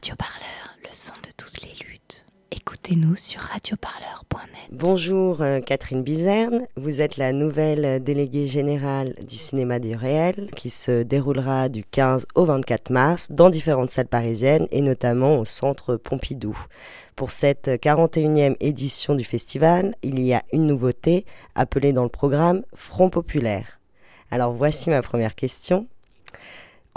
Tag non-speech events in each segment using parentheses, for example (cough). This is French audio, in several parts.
Radio Parleur, le son de toutes les luttes. Écoutez-nous sur radioparleur.net. Bonjour euh, Catherine Bizerne, vous êtes la nouvelle déléguée générale du cinéma du réel qui se déroulera du 15 au 24 mars dans différentes salles parisiennes et notamment au centre Pompidou. Pour cette 41e édition du festival, il y a une nouveauté appelée dans le programme Front Populaire. Alors voici ma première question.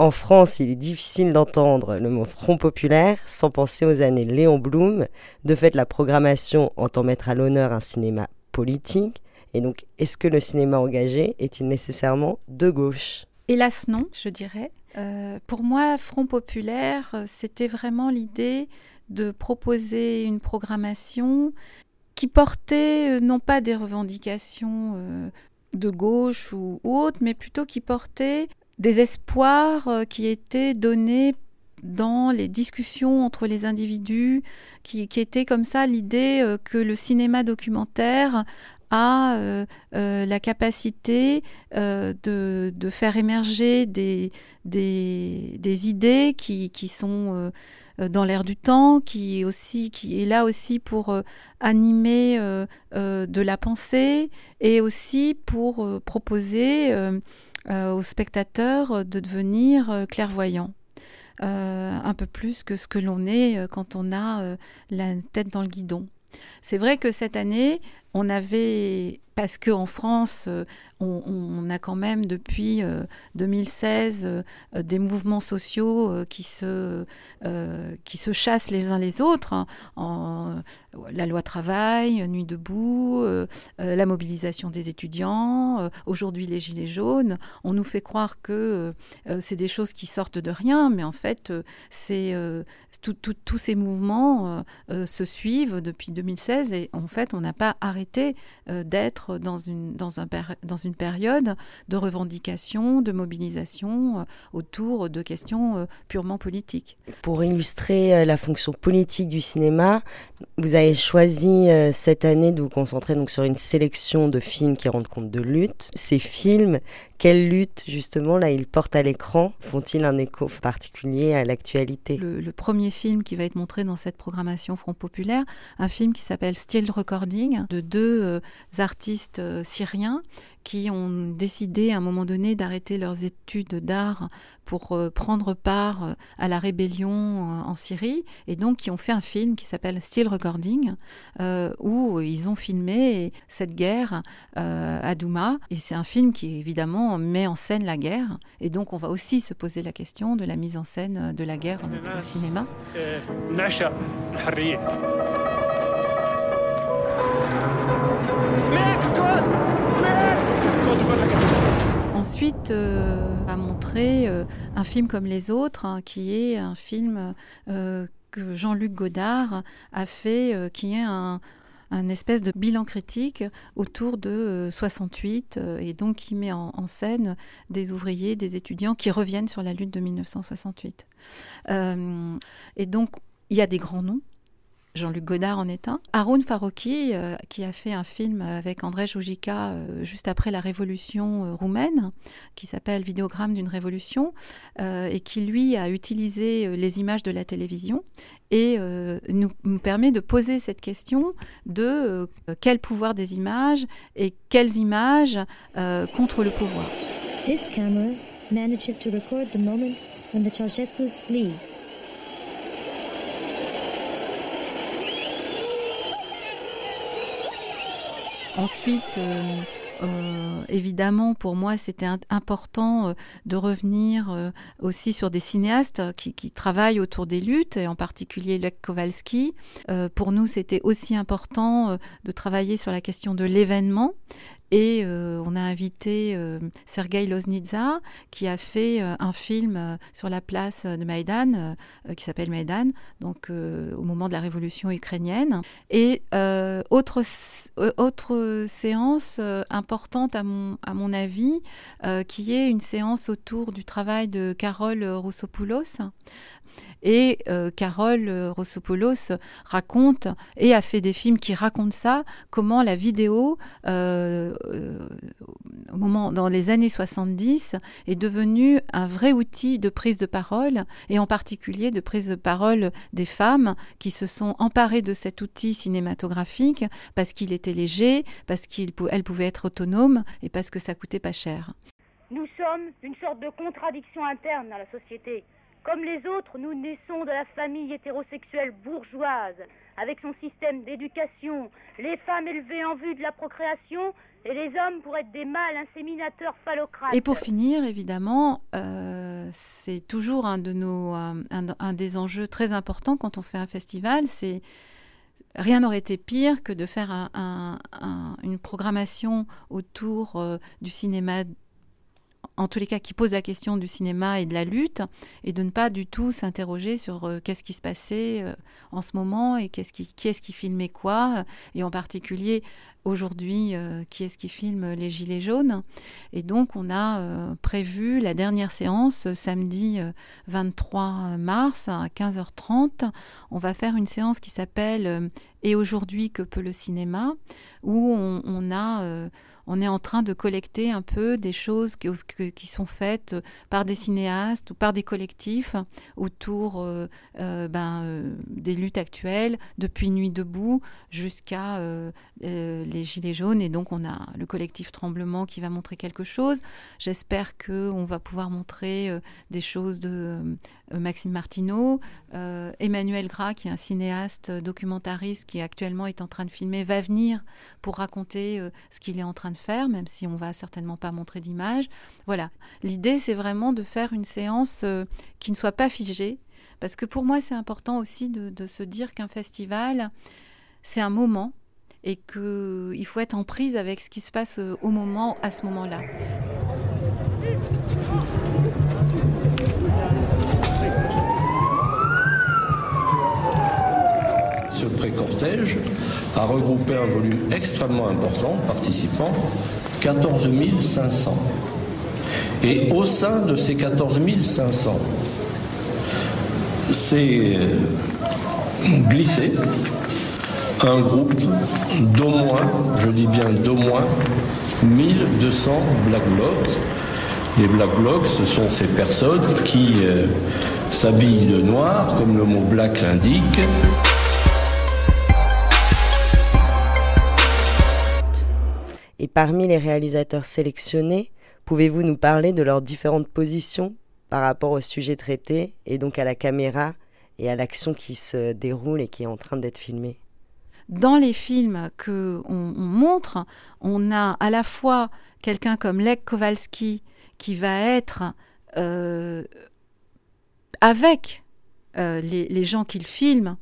En France, il est difficile d'entendre le mot Front populaire sans penser aux années Léon Blum. De fait, la programmation entend mettre à l'honneur un cinéma politique. Et donc, est-ce que le cinéma engagé est-il nécessairement de gauche? Hélas non, je dirais. Euh, pour moi, Front populaire, c'était vraiment l'idée de proposer une programmation qui portait euh, non pas des revendications euh, de gauche ou, ou autres, mais plutôt qui portait des espoirs euh, qui étaient donnés dans les discussions entre les individus, qui, étaient comme ça l'idée euh, que le cinéma documentaire a euh, la capacité de, faire émerger des, des, idées qui, qui sont dans l'air du temps, qui, aussi, qui est là aussi pour animer de la pensée et aussi pour proposer euh, aux spectateurs de devenir euh, clairvoyants. Euh, un peu plus que ce que l'on est quand on a la tête dans le guidon. C'est vrai que cette année, on avait, parce qu'en France, on, a quand même depuis 2016 euh, euh, des mouvements sociaux euh, qui, se, qui se chassent les uns les autres. Hein, la loi travail, Nuit debout, la mobilisation des étudiants, aujourd'hui les gilets jaunes. On nous fait croire que c'est des choses qui sortent de rien, mais en fait, c'est tous ces mouvements se suivent depuis 2016 et en fait, on n'a pas arrêté d'être dans une, dans, un, dans une période de revendication, de mobilisation euh, autour de questions euh, purement politiques. Pour illustrer euh, la fonction politique du cinéma, vous avez choisi cette année de vous concentrer donc sur une sélection de films qui rendent compte de lutte. Ces films, quelle lutte justement là ils portent à l'écran? Font-ils un écho particulier à l'actualité? Le, premier film qui va être montré dans cette programmation Front Populaire, un film qui s'appelle Still Recording de deux artistes syriens qui ont décidé à un moment donné d'arrêter leurs études d'art pour euh, prendre part euh, à la rébellion euh, en Syrie et donc qui ont fait un film qui s'appelle Still Recording où ils ont filmé cette guerre à Douma et c'est un film qui évidemment met en scène la guerre et donc on va aussi se poser la question de la mise en scène de la guerre au cinéma. Ensuite, euh, a montré euh, un film comme les autres, hein, qui est un film euh, que Jean-Luc Godard a fait, qui est un, espèce de bilan critique autour de 68 et donc qui met en, scène des ouvriers, des étudiants qui reviennent sur la lutte de 1968. et donc il y a des grands noms Jean-Luc Godard en est un. Haroun Farouki, euh, qui a fait un film avec André Joujika euh, juste après la révolution euh, roumaine, qui s'appelle Vidéogramme d'une révolution, et qui lui a utilisé les images de la télévision et nous, nous, permet de poser cette question de quel pouvoir des images et quelles images contre le pouvoir. This camera manages to record the moment when the Ceausescu's flee Ensuite, euh, euh, évidemment, pour moi, c'était important euh, de revenir aussi sur des cinéastes qui, travaillent autour des luttes, et en particulier Lech Kowalski. pour nous, c'était aussi important de travailler sur la question de l'événement et euh, on a invité euh, Sergei Loznitsa, qui a fait euh, un film sur la place de Maïdan, qui s'appelle Maïdan, donc au moment de la révolution ukrainienne. Et autre, autre séance importante à mon, à mon avis, qui est une séance autour du travail de Carole Roussopoulos, Et euh, Carole euh, Rossopoulos raconte et a fait des films qui racontent ça, comment la vidéo, euh, au moment, dans les années 70, est devenue un vrai outil de prise de parole, et en particulier de prise de parole des femmes qui se sont emparées de cet outil cinématographique parce qu'il était léger, parce qu'elle pouvait être autonome et parce que ça coûtait pas cher. Nous sommes une sorte de contradiction interne dans la société. Comme les autres, nous naissons de la famille hétérosexuelle bourgeoise, avec son système d'éducation, les femmes élevées en vue de la procréation et les hommes pour être des mâles inséminateurs phallocrates. Et pour finir, évidemment, euh, c'est toujours un, de nos, euh, un, des enjeux très importants quand on fait un festival, c'est rien n'aurait été pire que de faire un, une programmation autour euh, du cinéma en tous les cas qui pose la question du cinéma et de la lutte, et de ne pas du tout s'interroger sur euh, qu'est-ce qui se passait euh, en ce moment et qu'est-ce qui, qui est-ce qui filmait quoi, et en particulier aujourd'hui euh, qui est-ce qui filme les Gilets jaunes. Et donc on a prévu la dernière séance samedi 23 mars à 15h30. On va faire une séance qui s'appelle Et aujourd'hui que peut le cinéma, où on a on est en train de collecter un peu des choses qui, sont faites par des cinéastes ou par des collectifs autour euh, euh, ben, euh, des luttes actuelles, depuis Nuit debout jusqu'à les Gilets jaunes. Et donc on a le collectif Tremblement qui va montrer quelque chose. J'espère qu'on va pouvoir montrer des choses de Maxime Martineau. Emmanuel Gras, qui est un cinéaste documentariste qui actuellement est en train de filmer, va venir pour raconter ce qu'il est en train de faire, même si on va certainement pas montrer d'image. Voilà. L'idée, c'est vraiment de faire une séance euh, qui ne soit pas figée, parce que pour moi, c'est important aussi de, se dire qu'un festival, c'est un moment et qu'il faut être en prise avec ce qui se passe euh, au moment, à ce moment-là. Ce pré-cortège a regroupé un volume extrêmement important participants, 14 500. Et au sein de ces 14 500, c'est glissé un groupe d'au moins, je dis bien d'au moins, 1200 Black Blocs. Les Black Blocs, ce sont ces personnes qui euh, s'habillent de noir, comme le mot black l'indique. Et parmi les réalisateurs sélectionnés, pouvez-vous nous parler de leurs différentes positions par rapport au sujet traité et donc à la caméra et à l'action qui se déroule et qui est en train d'être filmée? Dans les films que on, montre, on a à la fois quelqu'un comme Lech Kowalski qui va être euh, avec euh, les, gens qu'il filme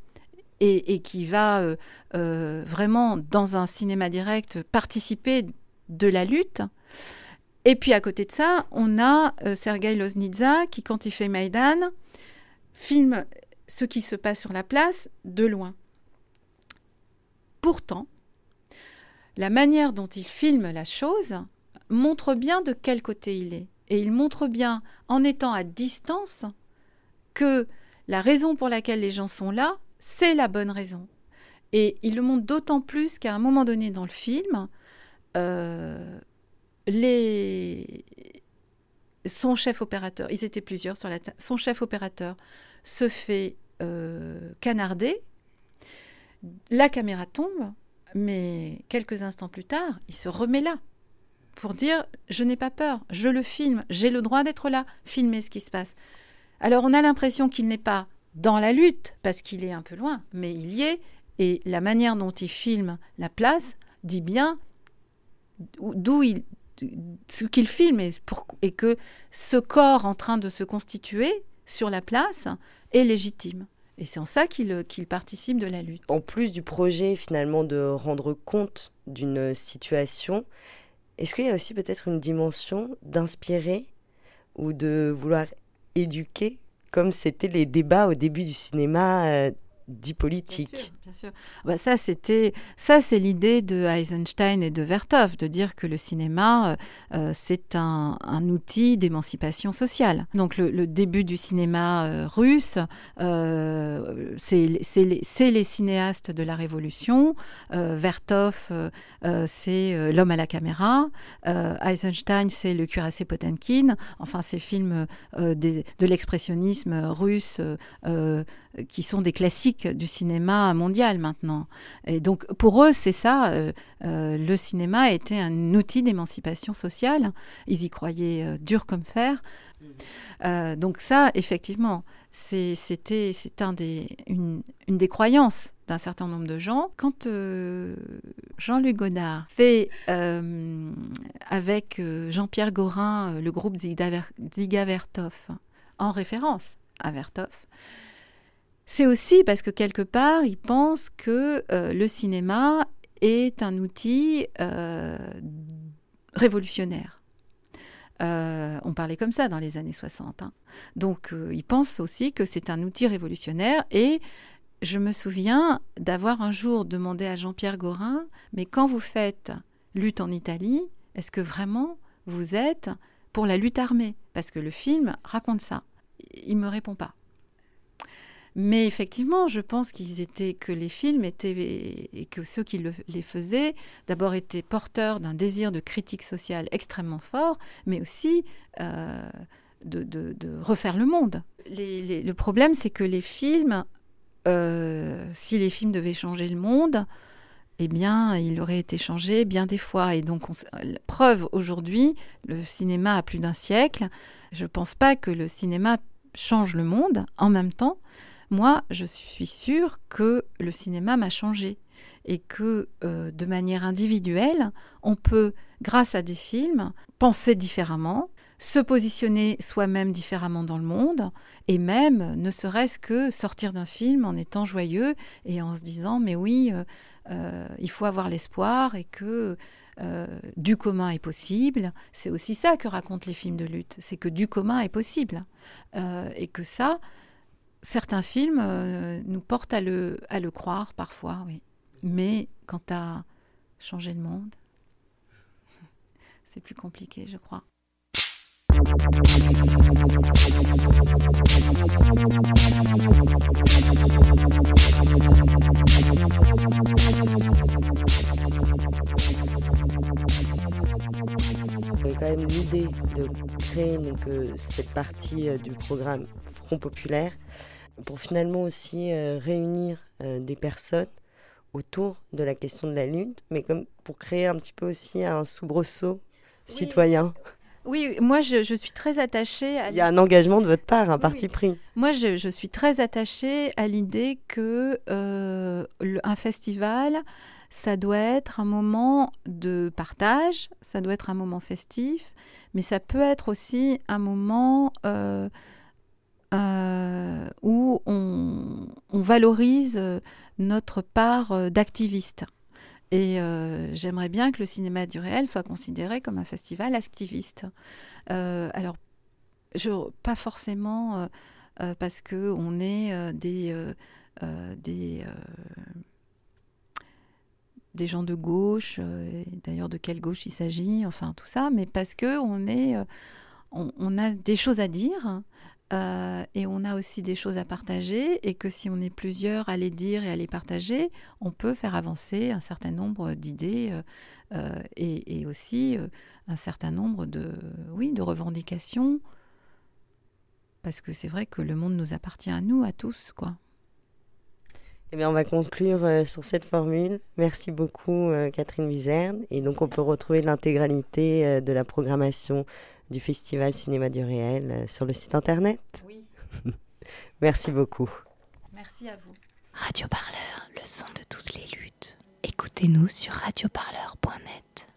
et, qui va euh, euh, vraiment, dans un cinéma direct, participer de la lutte. Et puis à côté de ça, on a euh, Sergei Loznitsa qui, quand il fait Maïdan, filme ce qui se passe sur la place de loin. Pourtant, la manière dont il filme la chose montre bien de quel côté il est. Et il montre bien, en étant à distance, que la raison pour laquelle les gens sont là, c'est la bonne raison. Et il le montre d'autant plus qu'à un moment donné dans le film, euh, les... son chef opérateur, ils étaient plusieurs sur la son chef opérateur se fait euh, canarder, la caméra tombe, mais quelques instants plus tard, il se remet là pour dire je n'ai pas peur, je le filme, j'ai le droit d'être là, filmer ce qui se passe. Alors on a l'impression qu'il n'est pas dans la lutte, parce qu'il est un peu loin, mais il y est, et la manière dont il filme la place dit bien d'où il ce qu'il filme et, et, que ce corps en train de se constituer sur la place est légitime. Et c'est en ça qu'il participe de la lutte. En plus du projet finalement de rendre compte d'une situation, est-ce qu'il y a aussi peut-être une dimension d'inspirer ou de vouloir éduquer comme c'était les débats au début du cinéma euh, dit politique. Bien sûr. Bah, ça, c'était, ça, c'est l'idée de Eisenstein et de Vertov, de dire que le cinéma, euh, euh, c'est un, outil d'émancipation sociale. Donc, le, début du cinéma euh, russe, c'est les, cinéastes de la Révolution. Vertov, c'est l'homme à la caméra. Eisenstein, c'est le cuirassé Potemkin. Enfin, ces films de l'expressionnisme russe qui sont des classiques du cinéma mondial maintenant. Et donc pour eux, c'est ça, euh, euh, le cinéma était un outil d'émancipation sociale. Ils y croyaient euh, dur comme fer. Euh, donc ça, effectivement, c'était un des, une, une, des croyances d'un certain nombre de gens. Quand Jean-Luc Godard fait avec Jean-Pierre Gorin le groupe Ziga Vertov, en référence à Vertov, c'est aussi parce que quelque part, ils pensent que euh, le cinéma est un outil euh, révolutionnaire. Euh, on parlait comme ça dans les années 60. Hein. Donc, ils pensent aussi que c'est un outil révolutionnaire. Et je me souviens d'avoir un jour demandé à Jean-Pierre Gorin, mais quand vous faites lutte en Italie, est-ce que vraiment vous êtes pour la lutte armée? Parce que le film raconte ça. Il me répond pas. Mais effectivement, je pense qu'ils étaient que les films étaient et que ceux qui le, les faisaient d'abord étaient porteurs d'un désir de critique sociale extrêmement fort, mais aussi euh, de, refaire le monde. Le problème, c'est que les films, euh, si les films devaient changer le monde, eh bien, il aurait été changé bien des fois. Et donc, on, preuve aujourd'hui, le cinéma a plus d'un siècle. Je ne pense pas que le cinéma change le monde en même temps moi, je suis sûre que le cinéma m'a changé et que euh, de manière individuelle, on peut, grâce à des films, penser différemment, se positionner soi-même différemment dans le monde, et même, ne serait-ce que sortir d'un film en étant joyeux et en se disant, mais oui, euh, euh, il faut avoir l'espoir et que du commun est possible. C'est aussi ça que racontent les films de lutte, c'est que du commun est possible. Et que ça, certains films euh, nous portent à le, à le croire parfois, oui. Mais quant à changer le monde, (laughs) c'est plus compliqué, je crois. A quand même l'idée de créer donc, euh, cette partie euh, du programme Front Populaire pour finalement aussi euh, réunir euh, des personnes autour de la question de la lutte, mais comme pour créer un petit peu aussi un soubresaut oui. citoyen. Oui, moi je, je, suis très attachée à... Il y a un engagement de votre part, un oui, parti oui. pris. Moi je, je, suis très attachée à l'idée que euh, le, un festival, ça doit être un moment de partage, ça doit être un moment festif, mais ça peut être aussi un moment... Euh, euh, où on, valorise notre part d'activiste. Et euh, j'aimerais bien que le cinéma du réel soit considéré comme un festival activiste. Euh, alors, je, pas forcément euh, parce que on est des des gens de gauche, d'ailleurs de quelle gauche il s'agit, enfin tout ça, mais parce que on est on, a des choses à dire euh, et on a aussi des choses à partager et que si on est plusieurs à les dire et à les partager, on peut faire avancer un certain nombre d'idées euh, euh, et, aussi un certain nombre de, oui, de revendications. Parce que c'est vrai que le monde nous appartient à nous, à tous, quoi. Eh bien, on va conclure sur cette formule. Merci beaucoup, Catherine Wizerne. Et donc, on peut retrouver l'intégralité de la programmation du Festival Cinéma du Réel euh, sur le site internet. Oui. (laughs) Merci beaucoup. Merci à vous. Radio Parleur, le son de toutes les luttes. Écoutez-nous sur radioparleur.net.